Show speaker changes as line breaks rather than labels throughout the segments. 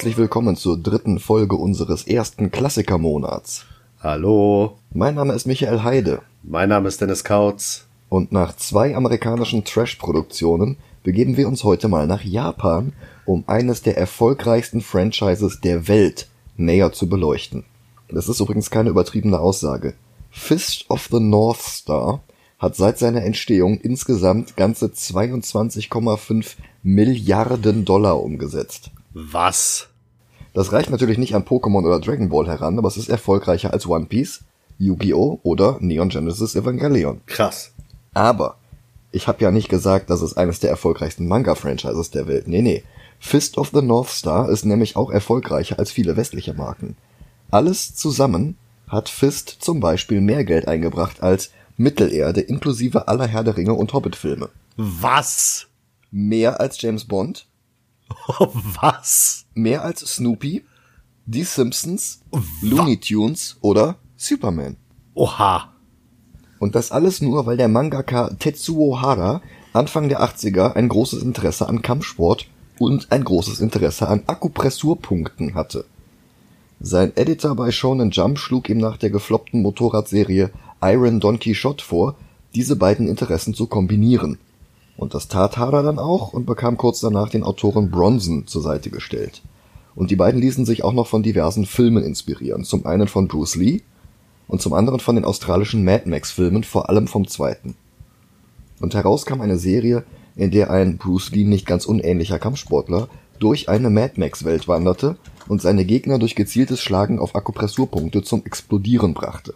herzlich willkommen zur dritten Folge unseres ersten Klassikermonats.
Hallo,
Mein Name ist Michael Heide
mein Name ist Dennis Kautz.
und nach zwei amerikanischen Trash-Produktionen begeben wir uns heute mal nach Japan, um eines der erfolgreichsten Franchises der Welt näher zu beleuchten. Das ist übrigens keine übertriebene Aussage. Fist of the North Star hat seit seiner Entstehung insgesamt ganze 22,5 Milliarden Dollar umgesetzt.
Was?
Das reicht natürlich nicht an Pokémon oder Dragon Ball heran, aber es ist erfolgreicher als One Piece, Yu-Gi-Oh! oder Neon Genesis Evangelion.
Krass.
Aber ich habe ja nicht gesagt, dass es eines der erfolgreichsten Manga-Franchises der Welt. Nee, nee. Fist of the North Star ist nämlich auch erfolgreicher als viele westliche Marken. Alles zusammen hat Fist zum Beispiel mehr Geld eingebracht als Mittelerde inklusive aller Herr der Ringe und Hobbit-Filme.
Was?
Mehr als James Bond,
Was?
mehr als Snoopy, die Simpsons, Looney Tunes oder Superman.
Oha.
Und das alles nur, weil der Mangaka Tetsuo Hara Anfang der 80er ein großes Interesse an Kampfsport und ein großes Interesse an Akupressurpunkten hatte. Sein Editor bei Shonen Jump schlug ihm nach der gefloppten Motorradserie Iron Don Quixote vor, diese beiden Interessen zu kombinieren. Und das tat Hara dann auch und bekam kurz danach den Autoren Bronson zur Seite gestellt. Und die beiden ließen sich auch noch von diversen Filmen inspirieren. Zum einen von Bruce Lee und zum anderen von den australischen Mad Max Filmen, vor allem vom zweiten. Und heraus kam eine Serie, in der ein Bruce Lee nicht ganz unähnlicher Kampfsportler durch eine Mad Max Welt wanderte und seine Gegner durch gezieltes Schlagen auf Akupressurpunkte zum Explodieren brachte.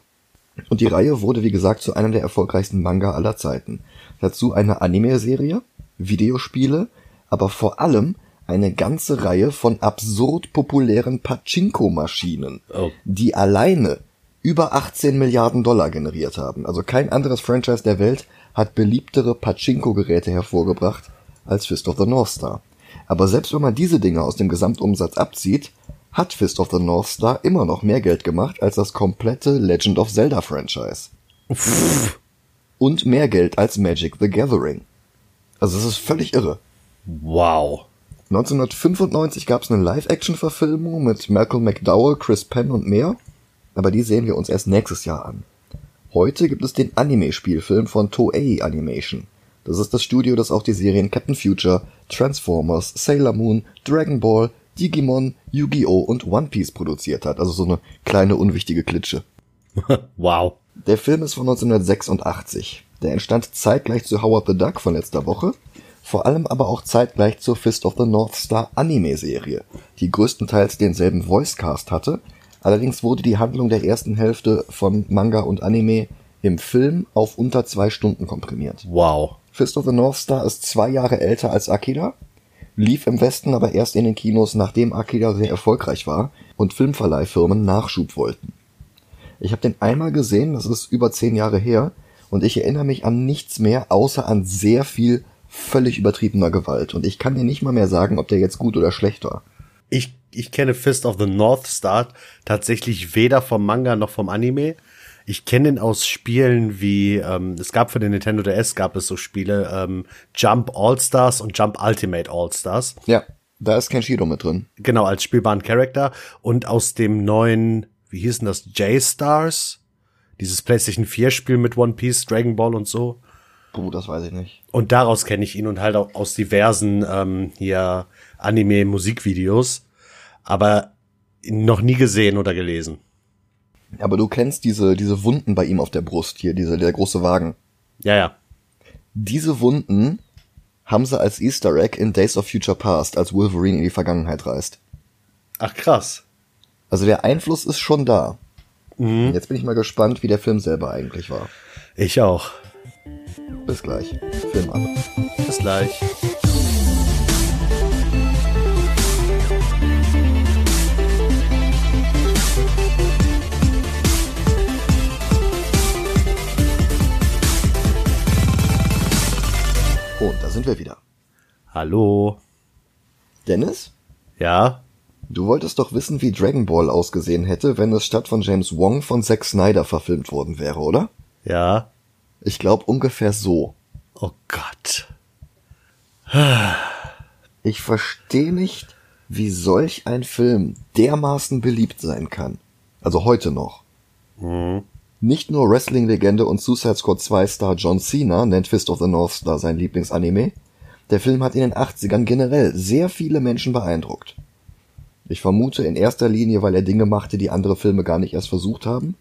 Und die Reihe wurde wie gesagt zu einem der erfolgreichsten Manga aller Zeiten. Dazu eine Anime-Serie, Videospiele, aber vor allem eine ganze Reihe von absurd populären Pachinko-Maschinen,
Oh.
die alleine über 18 Milliarden Dollar generiert haben. Also kein anderes Franchise der Welt hat beliebtere Pachinko-Geräte hervorgebracht als Fist of the North Star. Aber selbst wenn man diese Dinge aus dem Gesamtumsatz abzieht, hat Fist of the North Star immer noch mehr Geld gemacht als das komplette Legend of Zelda Franchise. Und mehr Geld als Magic the Gathering. Also es ist völlig irre.
Wow.
1995 gab es eine Live-Action-Verfilmung mit Malcolm McDowell, Chris Penn und mehr, aber die sehen wir uns erst nächstes Jahr an. Heute gibt es den Anime-Spielfilm von Toei Animation. Das ist das Studio, das auch die Serien Captain Future, Transformers, Sailor Moon, Dragon Ball, Digimon, Yu-Gi-Oh! und One Piece produziert hat. Also so eine kleine unwichtige Klitsche.
wow.
Der Film ist von 1986. Der entstand zeitgleich zu Howard the Duck von letzter Woche, vor allem aber auch zeitgleich zur Fist of the North Star Anime-Serie, die größtenteils denselben Voicecast hatte, allerdings wurde die Handlung der ersten Hälfte von Manga und Anime im Film auf unter zwei Stunden komprimiert.
Wow.
Fist of the North Star ist zwei Jahre älter als Akira, lief im Westen aber erst in den Kinos, nachdem Akira sehr erfolgreich war und Filmverleihfirmen Nachschub wollten. Ich habe den einmal gesehen, das ist über zehn Jahre her, und ich erinnere mich an nichts mehr, außer an sehr viel völlig übertriebener Gewalt. Und ich kann dir nicht mal mehr sagen, ob der jetzt gut oder schlecht war.
Ich, ich kenne Fist of the North Star tatsächlich weder vom Manga noch vom Anime. Ich kenne ihn aus Spielen wie, ähm, es gab für den Nintendo DS gab es so Spiele, ähm, Jump All-Stars und Jump Ultimate All-Stars.
Ja, da ist Kenshiro mit drin.
Genau, als spielbaren Charakter. Und aus dem neuen, wie hieß denn das, J-Stars? Dieses PlayStation 4 Spiel mit One Piece, Dragon Ball und so.
Puh, das weiß ich nicht.
Und daraus kenne ich ihn und halt auch aus diversen ähm, hier Anime-Musikvideos. Aber noch nie gesehen oder gelesen.
Aber du kennst diese, diese Wunden bei ihm auf der Brust hier, diese, der große Wagen.
Ja, ja.
Diese Wunden haben sie als Easter Egg in Days of Future Past, als Wolverine in die Vergangenheit reist.
Ach krass.
Also der Einfluss ist schon da. Jetzt bin ich mal gespannt, wie der Film selber eigentlich war.
Ich auch.
Bis gleich. Film ab.
Bis gleich.
Und da sind wir wieder.
Hallo.
Dennis,
Ja?
Du wolltest doch wissen, wie Dragon Ball ausgesehen hätte, wenn es statt von James Wong von Zack Snyder verfilmt worden wäre, oder?
Ja?
Ich glaube ungefähr so.
Oh Gott.
Ich verstehe nicht, wie solch ein Film dermaßen beliebt sein kann. Also heute noch. Mhm. Nicht nur Wrestling-Legende und Suicide Squad 2 Star John Cena nennt Fist of the North Star sein Lieblingsanime. Der Film hat in den 80ern generell sehr viele Menschen beeindruckt. Ich vermute in erster Linie, weil er Dinge machte, die andere Filme gar nicht erst versucht haben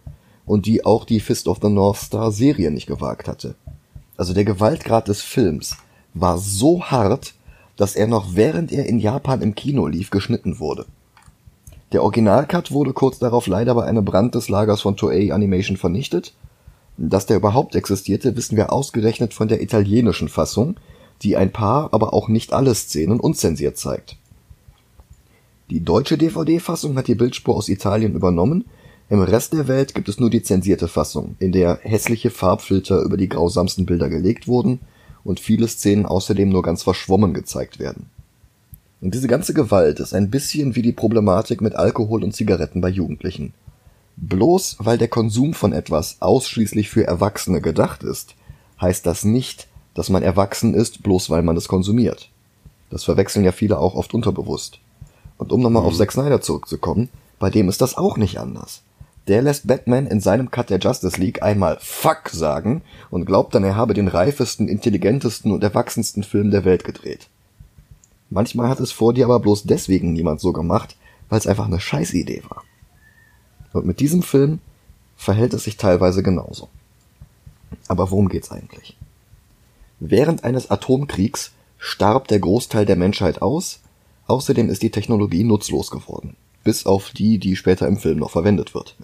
und die auch die Fist of the North Star Serie nicht gewagt hatte. Also der Gewaltgrad des Films war so hart, dass er noch während er in Japan im Kino lief geschnitten wurde. Der Originalcut wurde kurz darauf leider bei einem Brand des Lagers von Toei Animation vernichtet. Dass der überhaupt existierte, wissen wir ausgerechnet von der italienischen Fassung, die ein paar, aber auch nicht alle Szenen unzensiert zeigt. Die deutsche DVD-Fassung hat die Bildspur aus Italien übernommen, im Rest der Welt gibt es nur die zensierte Fassung, in der hässliche Farbfilter über die grausamsten Bilder gelegt wurden und viele Szenen außerdem nur ganz verschwommen gezeigt werden. Und diese ganze Gewalt ist ein bisschen wie die Problematik mit Alkohol und Zigaretten bei Jugendlichen. Bloß weil der Konsum von etwas ausschließlich für Erwachsene gedacht ist, heißt das nicht, dass man erwachsen ist, bloß weil man es konsumiert. Das verwechseln ja viele auch oft unterbewusst. Und um nochmal mhm. auf Zack Snyder zurückzukommen, bei dem ist das auch nicht anders. Der lässt Batman in seinem Cut der Justice League einmal Fuck sagen und glaubt dann, er habe den reifesten, intelligentesten und erwachsensten Film der Welt gedreht. Manchmal hat es vor dir aber bloß deswegen niemand so gemacht, weil es einfach eine Scheißidee war. Und mit diesem Film verhält es sich teilweise genauso. Aber worum geht's eigentlich? Während eines Atomkriegs starb der Großteil der Menschheit aus, außerdem ist die Technologie nutzlos geworden. Bis auf die, die später im Film noch verwendet wird.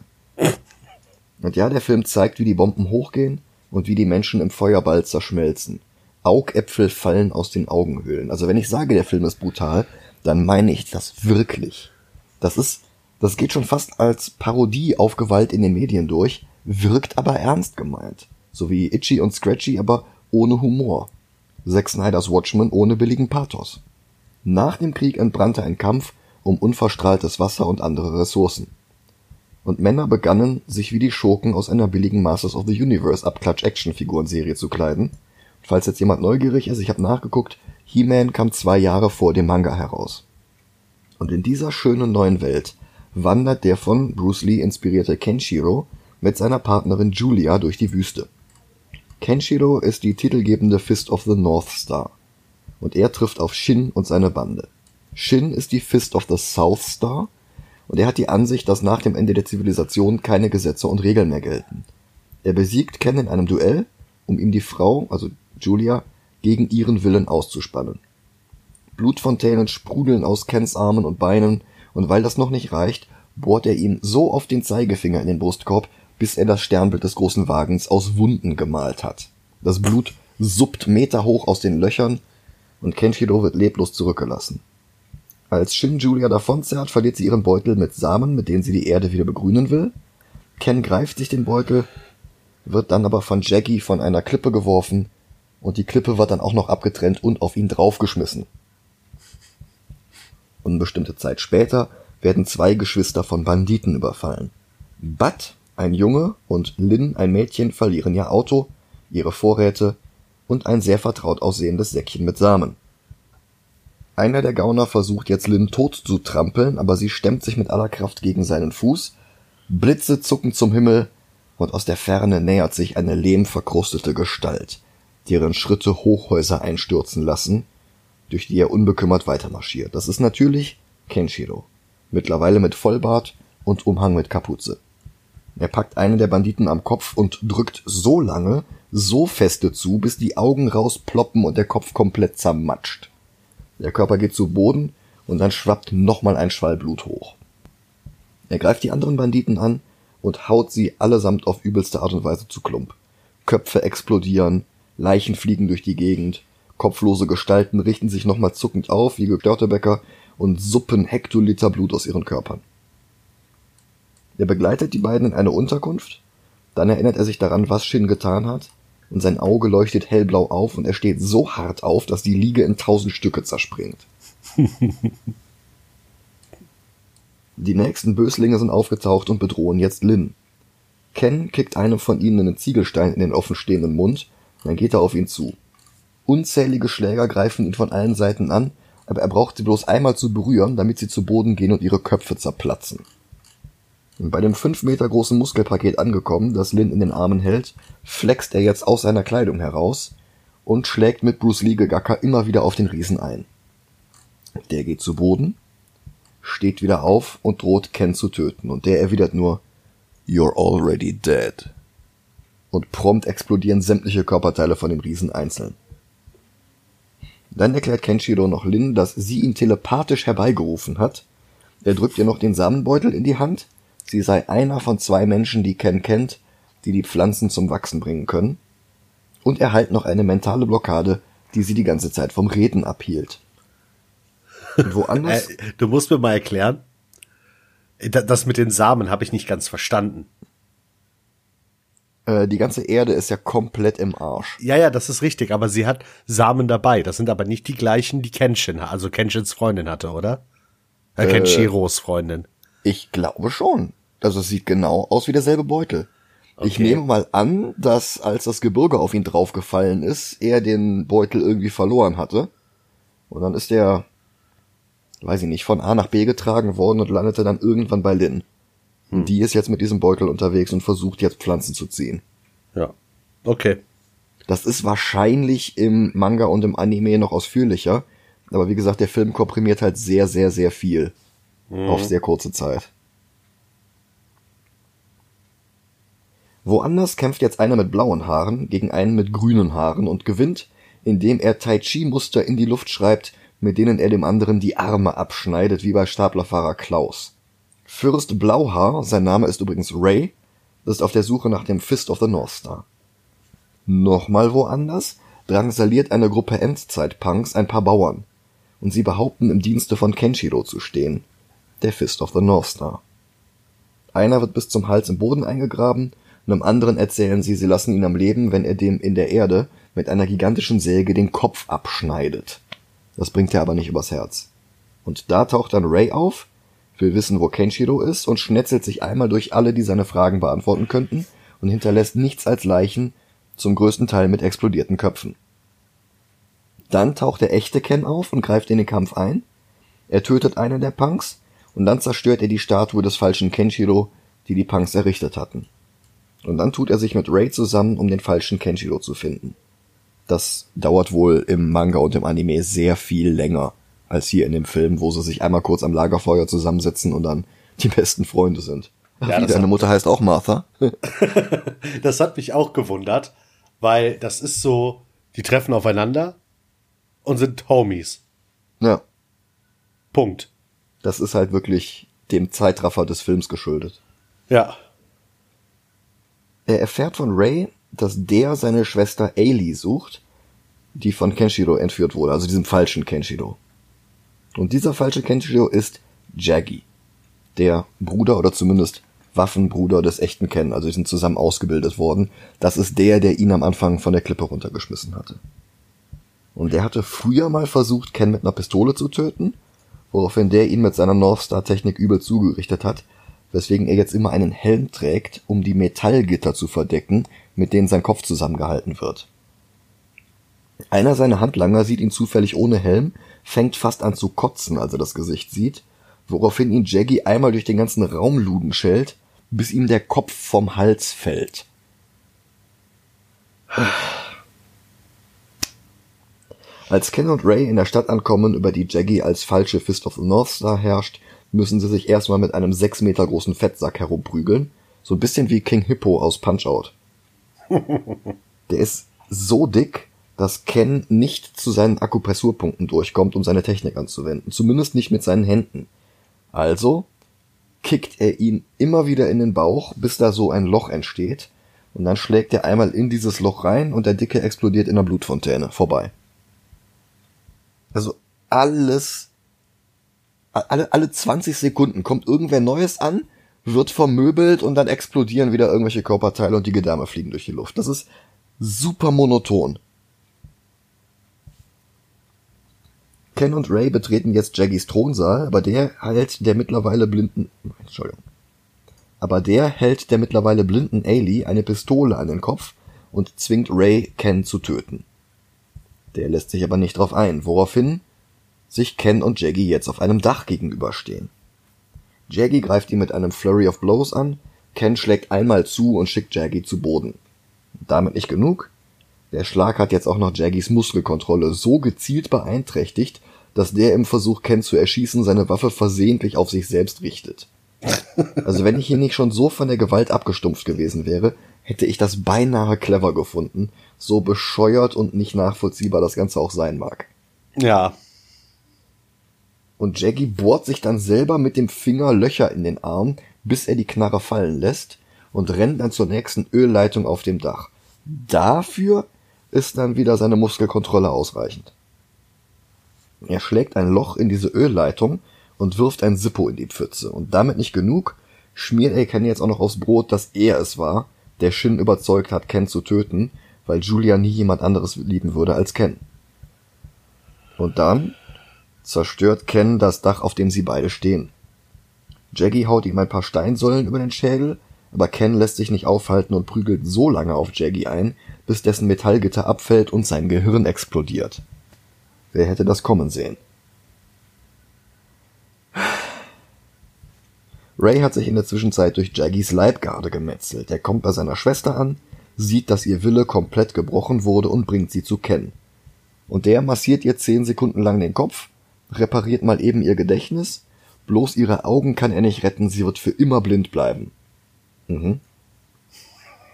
Und ja, der Film zeigt, wie die Bomben hochgehen und wie die Menschen im Feuerball zerschmelzen. Augäpfel fallen aus den Augenhöhlen. Also wenn ich sage, der Film ist brutal, dann meine ich das wirklich. Das ist, das geht schon fast als Parodie auf Gewalt in den Medien durch, wirkt aber ernst gemeint. So wie Itchy und Scratchy, aber ohne Humor. Zack Snyders Watchmen ohne billigen Pathos. Nach dem Krieg entbrannte ein Kampf um unverstrahltes Wasser und andere Ressourcen und Männer begannen, sich wie die Schurken aus einer billigen Masters of the Universe Abklatsch-Action-Figurenserie zu kleiden. Falls jetzt jemand neugierig ist, ich habe nachgeguckt, He-Man kam zwei Jahre vor dem Manga heraus. Und in dieser schönen neuen Welt wandert der von Bruce Lee inspirierte Kenshiro mit seiner Partnerin Julia durch die Wüste. Kenshiro ist die titelgebende Fist of the North Star. Und er trifft auf Shin und seine Bande. Shin ist die Fist of the South Star und er hat die Ansicht, dass nach dem Ende der Zivilisation keine Gesetze und Regeln mehr gelten. Er besiegt Ken in einem Duell, um ihm die Frau, also Julia, gegen ihren Willen auszuspannen. Blutfontänen sprudeln aus Kens Armen und Beinen, und weil das noch nicht reicht, bohrt er ihm so oft den Zeigefinger in den Brustkorb, bis er das Sternbild des großen Wagens aus Wunden gemalt hat. Das Blut suppt meterhoch aus den Löchern, und Kenshiro wird leblos zurückgelassen. Als Shin Julia davonzerrt, verliert sie ihren Beutel mit Samen, mit denen sie die Erde wieder begrünen will. Ken greift sich den Beutel, wird dann aber von Jackie von einer Klippe geworfen und die Klippe wird dann auch noch abgetrennt und auf ihn draufgeschmissen. Unbestimmte Zeit später werden zwei Geschwister von Banditen überfallen. Bud, ein Junge, und Lin, ein Mädchen, verlieren ihr Auto, ihre Vorräte und ein sehr vertraut aussehendes Säckchen mit Samen. Einer der Gauner versucht jetzt Lynn tot zu trampeln, aber sie stemmt sich mit aller Kraft gegen seinen Fuß. Blitze zucken zum Himmel und aus der Ferne nähert sich eine lehmverkrustete Gestalt, deren Schritte Hochhäuser einstürzen lassen, durch die er unbekümmert weitermarschiert. Das ist natürlich Kenshiro, mittlerweile mit Vollbart und Umhang mit Kapuze. Er packt einen der Banditen am Kopf und drückt so lange, so feste zu, bis die Augen rausploppen und der Kopf komplett zermatscht. Der Körper geht zu Boden und dann schwappt nochmal ein Schwall Blut hoch. Er greift die anderen Banditen an und haut sie allesamt auf übelste Art und Weise zu Klump. Köpfe explodieren, Leichen fliegen durch die Gegend, kopflose Gestalten richten sich nochmal zuckend auf wie gestörte Bäcker und suppen Hektoliter Blut aus ihren Körpern. Er begleitet die beiden in eine Unterkunft, dann erinnert er sich daran, was Shin getan hat und sein Auge leuchtet hellblau auf und er steht so hart auf, dass die Liege in tausend Stücke zerspringt. die nächsten Böslinge sind aufgetaucht und bedrohen jetzt Lin. Ken kickt einem von ihnen einen Ziegelstein in den offenstehenden Mund, dann geht er auf ihn zu. Unzählige Schläger greifen ihn von allen Seiten an, aber er braucht sie bloß einmal zu berühren, damit sie zu Boden gehen und ihre Köpfe zerplatzen. Bei dem fünf Meter großen Muskelpaket angekommen, das Lin in den Armen hält, flext er jetzt aus seiner Kleidung heraus und schlägt mit Bruce Lee Gegacker immer wieder auf den Riesen ein. Der geht zu Boden, steht wieder auf und droht Ken zu töten, und der erwidert nur You're already dead. Und prompt explodieren sämtliche Körperteile von dem Riesen einzeln. Dann erklärt Kenshiro noch Lin, dass sie ihn telepathisch herbeigerufen hat. Er drückt ihr noch den Samenbeutel in die Hand. Sie sei einer von zwei Menschen, die Ken kennt, die die Pflanzen zum Wachsen bringen können. Und er halt noch eine mentale Blockade, die sie die ganze Zeit vom Reden abhielt.
Und woanders? Äh, du musst mir mal erklären. Das mit den Samen habe ich nicht ganz verstanden.
Äh, die ganze Erde ist ja komplett im Arsch.
Ja, ja, das ist richtig, aber sie hat Samen dabei. Das sind aber nicht die gleichen, die Kenshin, also Kenshins Freundin hatte, oder? Äh, äh Kenshiros Freundin.
Ich glaube schon. Also es sieht genau aus wie derselbe Beutel. Okay. Ich nehme mal an, dass als das Gebirge auf ihn draufgefallen ist, er den Beutel irgendwie verloren hatte. Und dann ist er, weiß ich nicht, von A nach B getragen worden und landete dann irgendwann bei Lin. Hm. Die ist jetzt mit diesem Beutel unterwegs und versucht jetzt Pflanzen zu ziehen.
Ja. Okay.
Das ist wahrscheinlich im Manga und im Anime noch ausführlicher. Aber wie gesagt, der Film komprimiert halt sehr, sehr, sehr viel. Mhm. Auf sehr kurze Zeit. Woanders kämpft jetzt einer mit blauen Haaren gegen einen mit grünen Haaren und gewinnt, indem er Tai Chi Muster in die Luft schreibt, mit denen er dem anderen die Arme abschneidet, wie bei Staplerfahrer Klaus. Fürst Blauhaar, sein Name ist übrigens Ray, ist auf der Suche nach dem Fist of the North Star. Nochmal woanders drangsaliert eine Gruppe Endzeit-Punks ein paar Bauern, und sie behaupten im Dienste von Kenshiro zu stehen, der Fist of the North Star. Einer wird bis zum Hals im Boden eingegraben, einem anderen erzählen sie, sie lassen ihn am Leben, wenn er dem in der Erde mit einer gigantischen Säge den Kopf abschneidet. Das bringt er aber nicht übers Herz. Und da taucht dann Ray auf will wissen, wo Kenshiro ist und schnetzelt sich einmal durch alle, die seine Fragen beantworten könnten und hinterlässt nichts als Leichen, zum größten Teil mit explodierten Köpfen. Dann taucht der echte Ken auf und greift in den Kampf ein. Er tötet einen der Punks und dann zerstört er die Statue des falschen Kenshiro, die die Punks errichtet hatten. Und dann tut er sich mit Ray zusammen, um den falschen Kenshiro zu finden. Das dauert wohl im Manga und im Anime sehr viel länger als hier in dem Film, wo sie sich einmal kurz am Lagerfeuer zusammensetzen und dann die besten Freunde sind. Ja, Wie, deine Mutter heißt auch Martha.
das hat mich auch gewundert, weil das ist so, die treffen aufeinander und sind Homies.
Ja.
Punkt.
Das ist halt wirklich dem Zeitraffer des Films geschuldet.
Ja.
Er erfährt von Ray, dass der seine Schwester Ailey sucht, die von Kenshiro entführt wurde, also diesem falschen Kenshiro. Und dieser falsche Kenshiro ist Jaggy. Der Bruder oder zumindest Waffenbruder des echten Ken, also die sind zusammen ausgebildet worden. Das ist der, der ihn am Anfang von der Klippe runtergeschmissen hatte. Und der hatte früher mal versucht, Ken mit einer Pistole zu töten, woraufhin der ihn mit seiner Northstar-Technik übel zugerichtet hat, weswegen er jetzt immer einen Helm trägt, um die Metallgitter zu verdecken, mit denen sein Kopf zusammengehalten wird. Einer seiner Handlanger sieht ihn zufällig ohne Helm fängt fast an zu kotzen, als er das Gesicht sieht, woraufhin ihn Jaggy einmal durch den ganzen Raum Luden schellt, bis ihm der Kopf vom Hals fällt. Als Ken und Ray in der Stadt ankommen, über die Jaggy als falsche Fist of the North Star herrscht, müssen sie sich erstmal mit einem sechs Meter großen Fettsack herumprügeln. So ein bisschen wie King Hippo aus Punch-Out. Der ist so dick, dass Ken nicht zu seinen Akupressurpunkten durchkommt, um seine Technik anzuwenden. Zumindest nicht mit seinen Händen. Also kickt er ihn immer wieder in den Bauch, bis da so ein Loch entsteht. Und dann schlägt er einmal in dieses Loch rein und der Dicke explodiert in der Blutfontäne. Vorbei. Also alles, alle, alle 20 Sekunden kommt irgendwer Neues an, wird vermöbelt und dann explodieren wieder irgendwelche Körperteile und die Gedärme fliegen durch die Luft. Das ist super monoton. Ken und Ray betreten jetzt Jaggys Thronsaal, aber der hält der mittlerweile blinden, Entschuldigung. Aber der hält der mittlerweile blinden Ailey eine Pistole an den Kopf und zwingt Ray, Ken zu töten. Der lässt sich aber nicht drauf ein, woraufhin sich Ken und Jaggy jetzt auf einem Dach gegenüberstehen. Jaggy greift ihn mit einem Flurry of Blows an, Ken schlägt einmal zu und schickt Jaggy zu Boden. Damit nicht genug. Der Schlag hat jetzt auch noch Jaggys Muskelkontrolle so gezielt beeinträchtigt, dass der im Versuch, Ken zu erschießen, seine Waffe versehentlich auf sich selbst richtet. Also wenn ich hier nicht schon so von der Gewalt abgestumpft gewesen wäre, hätte ich das beinahe clever gefunden, so bescheuert und nicht nachvollziehbar das Ganze auch sein mag.
Ja.
Und Jaggy bohrt sich dann selber mit dem Finger Löcher in den Arm, bis er die Knarre fallen lässt und rennt dann zur nächsten Ölleitung auf dem Dach. Dafür ist dann wieder seine Muskelkontrolle ausreichend. Er schlägt ein Loch in diese Ölleitung und wirft ein Sippo in die Pfütze. Und damit nicht genug, schmiert er Ken jetzt auch noch aufs Brot, dass er es war, der Shin überzeugt hat, Ken zu töten, weil Julia nie jemand anderes lieben würde als Ken. Und dann zerstört Ken das Dach, auf dem sie beide stehen. Jaggy haut ihm ein paar Steinsäulen über den Schädel, aber Ken lässt sich nicht aufhalten und prügelt so lange auf Jaggy ein, bis dessen Metallgitter abfällt und sein Gehirn explodiert. Wer hätte das kommen sehen? Ray hat sich in der Zwischenzeit durch Jaggys Leibgarde gemetzelt. Er kommt bei seiner Schwester an, sieht, dass ihr Wille komplett gebrochen wurde und bringt sie zu Ken. Und der massiert ihr zehn Sekunden lang den Kopf, repariert mal eben ihr Gedächtnis, bloß ihre Augen kann er nicht retten, sie wird für immer blind bleiben. Mhm.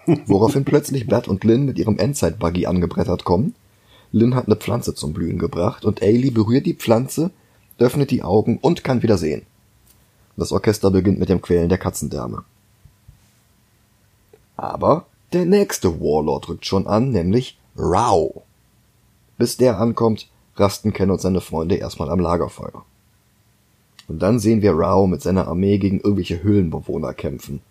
Woraufhin plötzlich Bert und Lynn mit ihrem Endzeit-Buggy angebrettert kommen. Lynn hat eine Pflanze zum Blühen gebracht und Ailey berührt die Pflanze, öffnet die Augen und kann wieder sehen. Das Orchester beginnt mit dem Quälen der Katzendärme. Aber der nächste Warlord rückt schon an, nämlich Rao. Bis der ankommt, rasten Ken und seine Freunde erstmal am Lagerfeuer. Und dann sehen wir Rao mit seiner Armee gegen irgendwelche Höhlenbewohner kämpfen.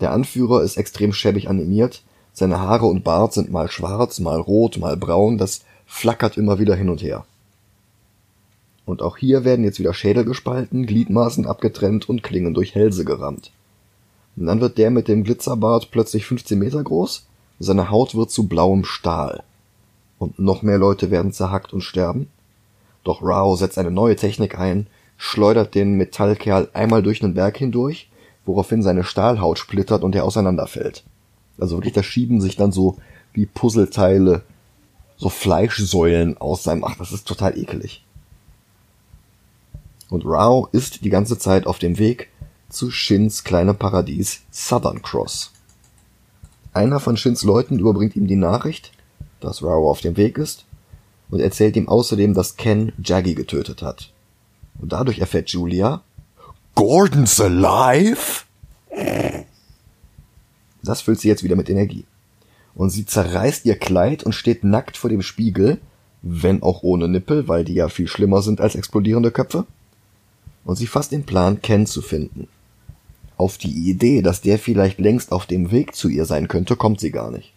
Der Anführer ist extrem schäbig animiert, seine Haare und Bart sind mal schwarz, mal rot, mal braun, das flackert immer wieder hin und her. Und auch hier werden jetzt wieder Schädel gespalten, Gliedmaßen abgetrennt und Klingen durch Hälse gerammt. Und dann wird der mit dem Glitzerbart plötzlich 15 Meter groß, seine Haut wird zu blauem Stahl. Und noch mehr Leute werden zerhackt und sterben. Doch Rao setzt eine neue Technik ein, schleudert den Metallkerl einmal durch den Berg hindurch, woraufhin seine Stahlhaut splittert und er auseinanderfällt. Also wirklich, da schieben sich dann so wie Puzzleteile, so Fleischsäulen aus seinem, ach, das ist total ekelig. Und Rao ist die ganze Zeit auf dem Weg zu Shins kleinem Paradies Southern Cross. Einer von Shins Leuten überbringt ihm die Nachricht, dass Rao auf dem Weg ist und erzählt ihm außerdem, dass Ken Jaggy getötet hat. Und dadurch erfährt Julia, Gordon's alive? Das füllt sie jetzt wieder mit Energie. Und sie zerreißt ihr Kleid und steht nackt vor dem Spiegel, wenn auch ohne Nippel, weil die ja viel schlimmer sind als explodierende Köpfe. Und sie fasst den Plan, Ken zu finden. Auf die Idee, dass der vielleicht längst auf dem Weg zu ihr sein könnte, kommt sie gar nicht.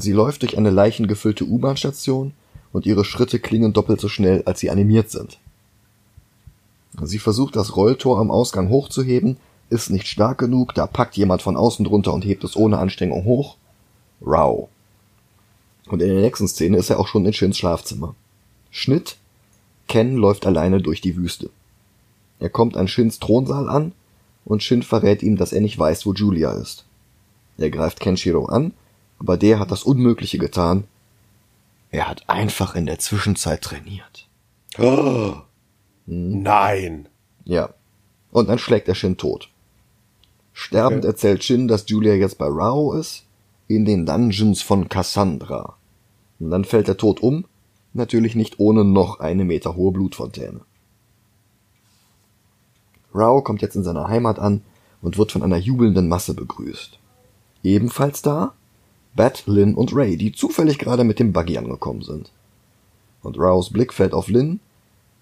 Sie läuft durch eine leichengefüllte U-Bahn-Station und ihre Schritte klingen doppelt so schnell, als sie animiert sind. Sie versucht das Rolltor am Ausgang hochzuheben, ist nicht stark genug, da packt jemand von außen drunter und hebt es ohne Anstrengung hoch. Rau. Und in der nächsten Szene ist er auch schon in Shins Schlafzimmer. Schnitt. Ken läuft alleine durch die Wüste. Er kommt an Shins Thronsaal an und Shin verrät ihm, dass er nicht weiß, wo Julia ist. Er greift Kenshiro an, aber der hat das Unmögliche getan. Er hat einfach in der Zwischenzeit trainiert.
Oh. Nein.
Ja. Und dann schlägt er Shin tot. Sterbend okay. erzählt Shin, dass Julia jetzt bei Rao ist, in den Dungeons von Cassandra. Und dann fällt er tot um, natürlich nicht ohne noch eine Meter hohe Blutfontäne. Rao kommt jetzt in seiner Heimat an und wird von einer jubelnden Masse begrüßt. Ebenfalls da Bat, Lynn und Ray, die zufällig gerade mit dem Buggy angekommen sind. Und Raos Blick fällt auf Lynn,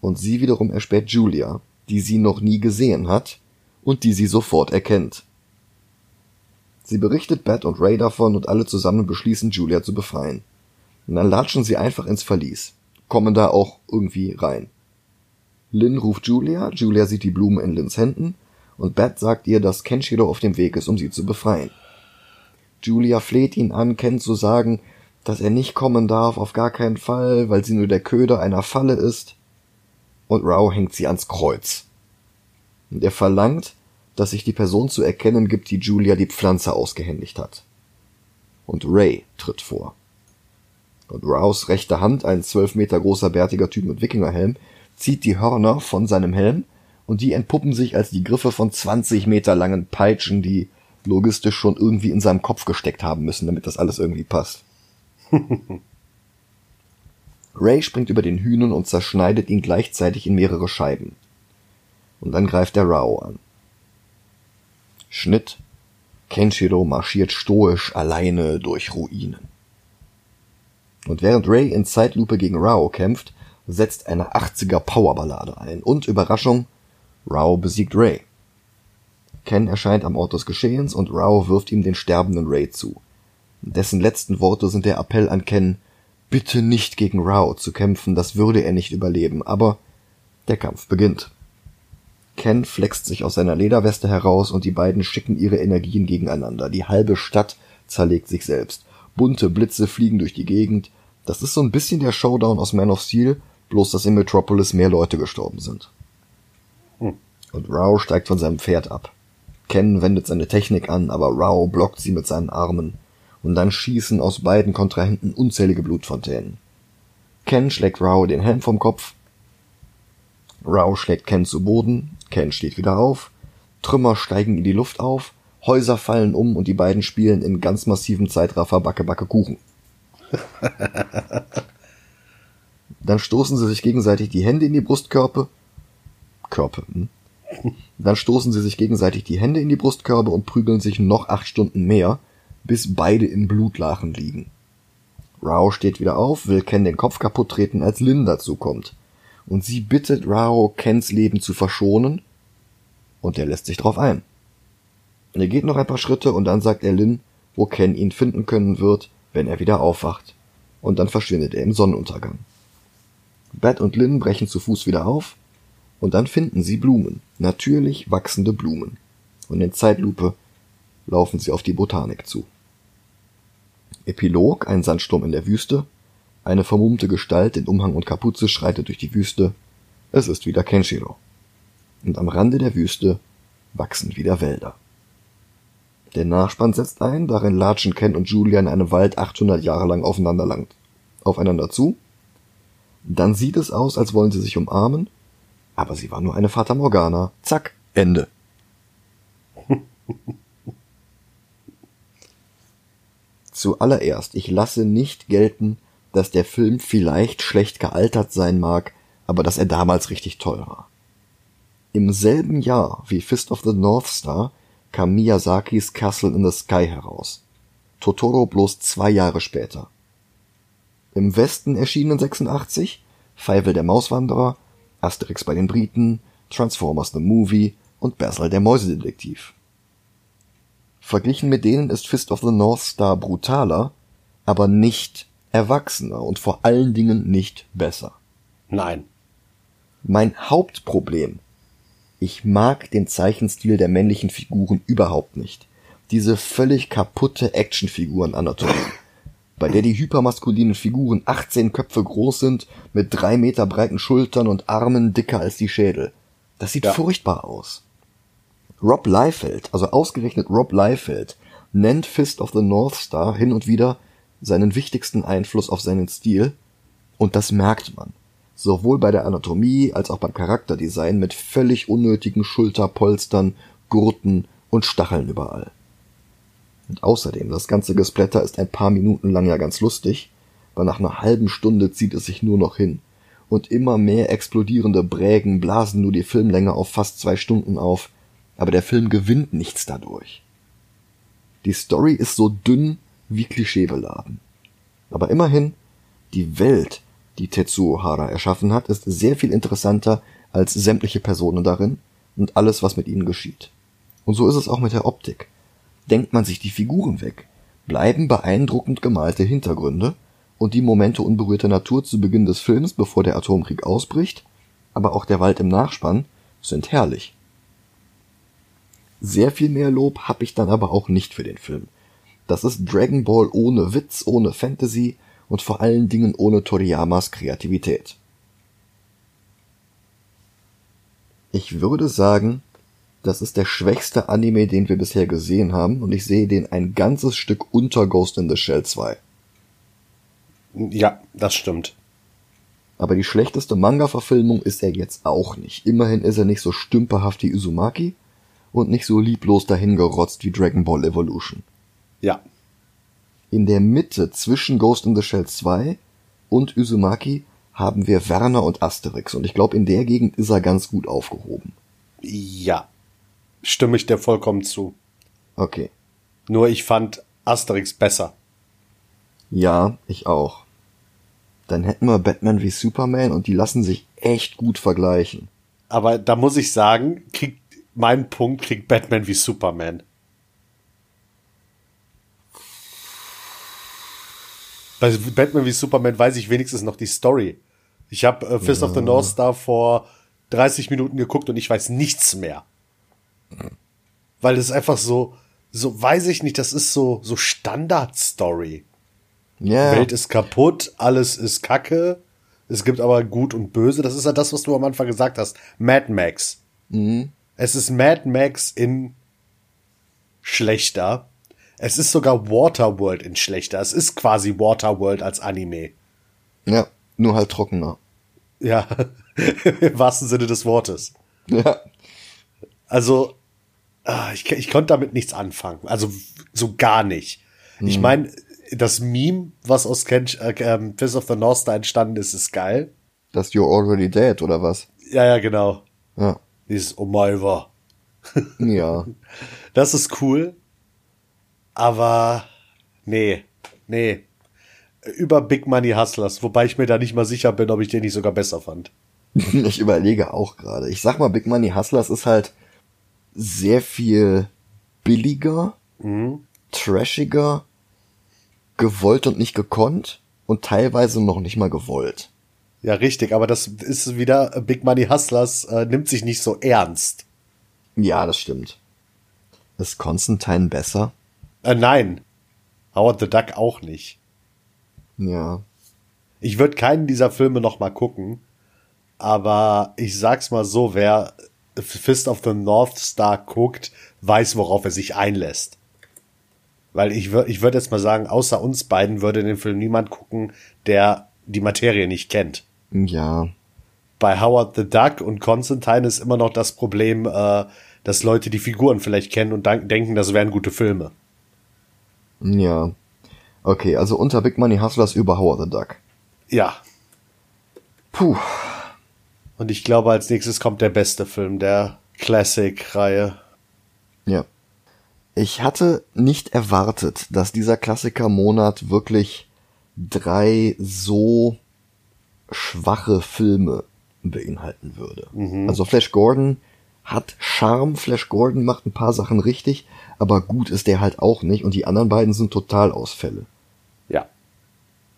und sie wiederum erspäht Julia, die sie noch nie gesehen hat und die sie sofort erkennt. Sie berichtet Bat und Ray davon und alle zusammen beschließen, Julia zu befreien. Und dann latschen sie einfach ins Verlies, kommen da auch irgendwie rein. Lynn ruft Julia, Julia sieht die Blume in Lynns Händen und Bat sagt ihr, dass Kenshiro auf dem Weg ist, um sie zu befreien. Julia fleht ihn an, Ken zu sagen, dass er nicht kommen darf, auf gar keinen Fall, weil sie nur der Köder einer Falle ist. und Rao hängt sie ans Kreuz. Und er verlangt, dass sich die Person zu erkennen gibt, die Julia die Pflanze ausgehändigt hat. Und Ray tritt vor. Und Rows rechte Hand, ein zwölf Meter großer bärtiger Typ mit Wikingerhelm, zieht die Hörner von seinem Helm und die entpuppen sich als die Griffe von 20 Meter langen Peitschen, die logistisch schon irgendwie in seinem Kopf gesteckt haben müssen, damit das alles irgendwie passt. Ray springt über den Hühnen und zerschneidet ihn gleichzeitig in mehrere Scheiben. Und dann greift er Rao an. Schnitt. Kenshiro marschiert stoisch alleine durch Ruinen. Und während Ray in Zeitlupe gegen Rao kämpft, setzt eine 80er Powerballade ein und Überraschung, Rao besiegt Ray. Ken erscheint am Ort des Geschehens und Rao wirft ihm den sterbenden Ray zu. Dessen letzten Worte sind der Appell an Ken, bitte nicht gegen Rao zu kämpfen, das würde er nicht überleben, aber der Kampf beginnt. Ken flext sich aus seiner Lederweste heraus und die beiden schicken ihre Energien gegeneinander. Die halbe Stadt zerlegt sich selbst. Bunte Blitze fliegen durch die Gegend. Das ist so ein bisschen der Showdown aus Man of Steel, bloß dass in Metropolis mehr Leute gestorben sind. Hm. Und Rao steigt von seinem Pferd ab. Ken wendet seine Technik an, aber Rao blockt sie mit seinen Armen. Und dann schießen aus beiden Kontrahenten unzählige Blutfontänen. Ken schlägt Rao den Helm vom Kopf. Rao schlägt Ken zu Boden. Ken steht wieder auf. Trümmer steigen in die Luft auf. Häuser fallen um und die beiden spielen in ganz massivem Zeitraffer Backe Backe Kuchen. Dann stoßen sie sich gegenseitig die Hände in die Brustkörper. Körper. Hm? Dann stoßen sie sich gegenseitig die Hände in die Brustkörbe und prügeln sich noch acht Stunden mehr, bis beide in Blutlachen liegen. Rao steht wieder auf, will Ken den Kopf kaputt treten, als Lin dazu kommt. Und sie bittet Rao, Kens Leben zu verschonen, und er lässt sich drauf ein. Er geht noch ein paar Schritte und dann sagt er Lin, wo Ken ihn finden können wird, wenn er wieder aufwacht. Und dann verschwindet er im Sonnenuntergang. Bat und Lin brechen zu Fuß wieder auf, und dann finden sie Blumen, natürlich wachsende Blumen. Und in Zeitlupe laufen sie auf die Botanik zu. Epilog, ein Sandsturm in der Wüste. Eine vermummte Gestalt in Umhang und Kapuze schreitet durch die Wüste. Es ist wieder Kenshiro. Und am Rande der Wüste wachsen wieder Wälder. Der Nachspann setzt ein, darin latschen Ken und Julia in einem Wald 800 Jahre lang aufeinander lang, aufeinander zu. Dann sieht es aus, als wollen sie sich umarmen, aber sie war nur eine Fata Morgana. Zack, Ende. Zuallererst, ich lasse nicht gelten, dass der Film vielleicht schlecht gealtert sein mag, aber dass er damals richtig toll war. Im selben Jahr wie Fist of the North Star kam Miyazakis Castle in the Sky heraus. Totoro bloß zwei Jahre später. Im Westen erschienen 86 Feivel der Mauswanderer, Asterix bei den Briten, Transformers the Movie und Basil der Mäusedetektiv. Verglichen mit denen ist Fist of the North Star brutaler, aber nicht erwachsener und vor allen Dingen nicht besser.
Nein.
Mein Hauptproblem. Ich mag den Zeichenstil der männlichen Figuren überhaupt nicht. Diese völlig kaputte Actionfiguren-Anatomie, bei der die hypermaskulinen Figuren 18 Köpfe groß sind, mit drei Meter breiten Schultern und Armen dicker als die Schädel. Das sieht ja. furchtbar aus. Rob Liefeld, also ausgerechnet Rob Liefeld, nennt Fist of the North Star hin und wieder seinen wichtigsten Einfluss auf seinen Stil, und das merkt man. Sowohl bei der Anatomie als auch beim Charakterdesign mit völlig unnötigen Schulterpolstern, Gurten und Stacheln überall. Und außerdem, das ganze Gesplatter ist ein paar Minuten lang ja ganz lustig, aber nach einer halben Stunde zieht es sich nur noch hin. Und immer mehr explodierende Brägen blasen nur die Filmlänge auf fast zwei Stunden auf, aber der Film gewinnt nichts dadurch. Die Story ist so dünn wie klischeebeladen. Aber immerhin, die Welt, die Tetsuo Hara erschaffen hat, ist sehr viel interessanter als sämtliche Personen darin und alles, was mit ihnen geschieht. Und so ist es auch mit der Optik. Denkt man sich die Figuren weg, bleiben beeindruckend gemalte Hintergründe und die Momente unberührter Natur zu Beginn des Films, bevor der Atomkrieg ausbricht, aber auch der Wald im Nachspann, sind herrlich. Sehr viel mehr Lob hab ich dann aber auch nicht für den Film. Das ist Dragon Ball ohne Witz, ohne Fantasy und vor allen Dingen ohne Toriyamas Kreativität. Ich würde sagen, das ist der schwächste Anime, den wir bisher gesehen haben, und ich sehe den ein ganzes Stück unter Ghost in the Shell 2.
Ja, das stimmt.
Aber die schlechteste Manga-Verfilmung ist er jetzt auch nicht. Immerhin ist er nicht so stümperhaft wie Uzumaki und nicht so lieblos dahingerotzt wie Dragon Ball Evolution.
Ja.
In der Mitte zwischen Ghost in the Shell 2 und Uzumaki haben wir Werner und Asterix und ich glaube, in der Gegend ist er ganz gut aufgehoben.
Ja. Stimme ich dir vollkommen zu.
Okay.
Nur ich fand Asterix besser.
Ja, ich auch. Dann hätten wir Batman wie Superman und die lassen sich echt gut vergleichen.
Aber da muss ich sagen, kriegt mein Punkt kriegt Batman wie Superman. Bei Batman wie Superman weiß ich wenigstens noch die Story. Ich habe äh, Fist ja. of the North Star vor 30 Minuten geguckt und ich weiß nichts mehr. Weil es einfach so, so weiß ich nicht, das ist so, so Standard-Story.
Ja.
Welt ist kaputt, alles ist kacke. Es gibt aber gut und böse. Das ist ja das, was du am Anfang gesagt hast. Mad Max.
Mhm.
Es ist Mad Max in schlechter. Es ist sogar Waterworld in schlechter. Es ist quasi Waterworld als Anime.
Ja, nur halt trockener.
Ja, im wahrsten Sinne des Wortes.
Ja.
Also, ich, ich konnte damit nichts anfangen. Also so gar nicht. Mhm. Ich meine, das Meme, was aus Ken, äh, ähm, Fist of the North Star entstanden ist, ist geil.
Das You're Already Dead, oder was?
Ja, ja, genau.
Ja.
Dieses Omalva.
ja.
Das ist cool. Aber nee, nee. Über Big Money Hustlers, wobei ich mir da nicht mal sicher bin, ob ich den nicht sogar besser fand.
ich überlege auch gerade. Ich sag mal, Big Money Hustlers ist halt sehr viel billiger,
mhm.
trashiger, gewollt und nicht gekonnt und teilweise noch nicht mal gewollt.
Ja, richtig, aber das ist wieder Big Money Hustlers äh, nimmt sich nicht so ernst.
Ja, das stimmt. Ist Constantine besser?
Äh, nein. Howard the Duck auch nicht.
Ja.
Ich würde keinen dieser Filme noch mal gucken, aber ich sag's mal so, wer Fist of the North Star guckt, weiß, worauf er sich einlässt. Weil ich würde ich würde jetzt mal sagen, außer uns beiden würde den Film niemand gucken, der die Materie nicht kennt.
Ja.
Bei Howard the Duck und Constantine ist immer noch das Problem, äh, dass Leute die Figuren vielleicht kennen und denken, das wären gute Filme.
Ja. Okay, also unter Big Money Hustlers über Howard the Duck.
Ja.
Puh.
Und ich glaube, als nächstes kommt der beste Film der Classic-Reihe.
Ja. Ich hatte nicht erwartet, dass dieser Klassiker-Monat wirklich drei so schwache Filme beinhalten würde.
Mhm.
Also Flash Gordon hat Charme, Flash Gordon macht ein paar Sachen richtig, aber gut ist der halt auch nicht und die anderen beiden sind Totalausfälle.
Ja.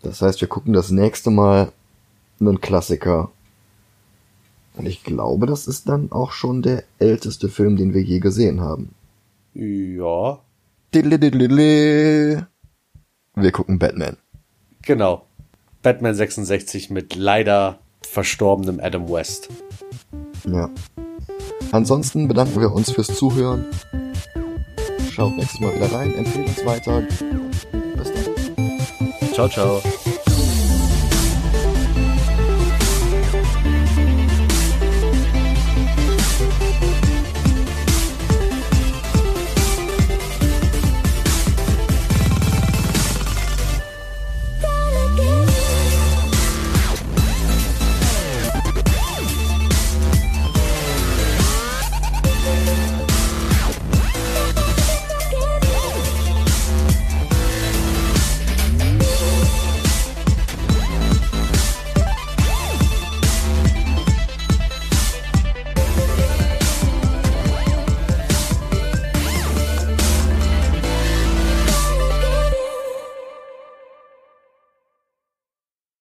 Das heißt, wir gucken das nächste Mal einen Klassiker. Und ich glaube, das ist dann auch schon der älteste Film, den wir je gesehen haben.
Ja.
Wir gucken Batman.
Genau. Batman 66 mit leider verstorbenem Adam West.
Ja. Ansonsten bedanken wir uns fürs Zuhören. Schaut nächstes Mal wieder rein, empfehlt uns weiter. Bis dann.
Ciao, ciao.